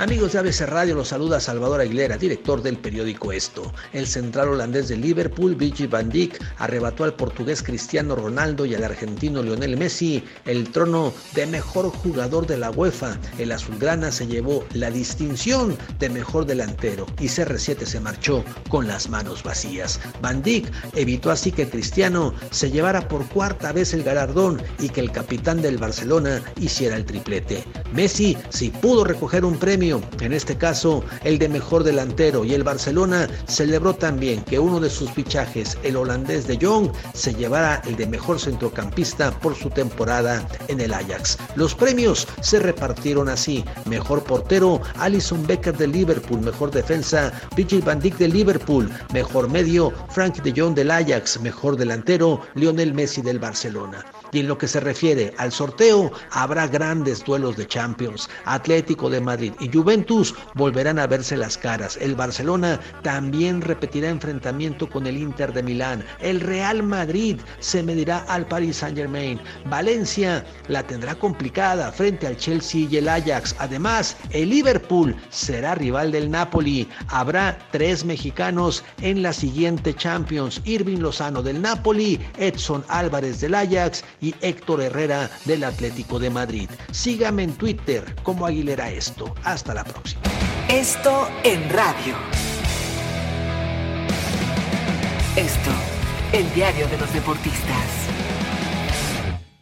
Amigos de ABC Radio, los saluda Salvador Aguilera, director del periódico Esto. El central holandés de Liverpool, Virgil van Dijk, arrebató al portugués Cristiano Ronaldo y al argentino Lionel Messi el trono de mejor jugador de la UEFA. El azulgrana se llevó la distinción de mejor delantero y CR7 se marchó con las manos vacías. Van Dijk evitó así que Cristiano se llevara por cuarta vez el galardón y que el capitán del Barcelona hiciera el triplete. Messi sí pudo recoger un premio en este caso el de mejor delantero, y el Barcelona celebró también que uno de sus fichajes, el holandés de Jong, se llevara el de mejor centrocampista por su temporada en el Ajax. Los premios se repartieron así: mejor portero, Alison Becker de Liverpool, mejor defensa, Virgil van Dijk de Liverpool, mejor medio, Frank de Jong del Ajax, mejor delantero, Lionel Messi del Barcelona. Y en lo que se refiere al sorteo, habrá grandes duelos de Champions. Atlético de Madrid y Juventus volverán a verse las caras. El Barcelona también repetirá enfrentamiento con el Inter de Milán. El Real Madrid se medirá al Paris Saint-Germain. Valencia la tendrá complicada frente al Chelsea y el Ajax. Además, el Liverpool será rival del Napoli. Habrá tres mexicanos en la siguiente Champions. Irving Lozano del Napoli, Edson Álvarez del Ajax y Héctor Herrera del Atlético de Madrid. Sígame en Twitter como Aguilera Esto. Hasta la próxima. Esto en radio. Esto, el diario de los deportistas.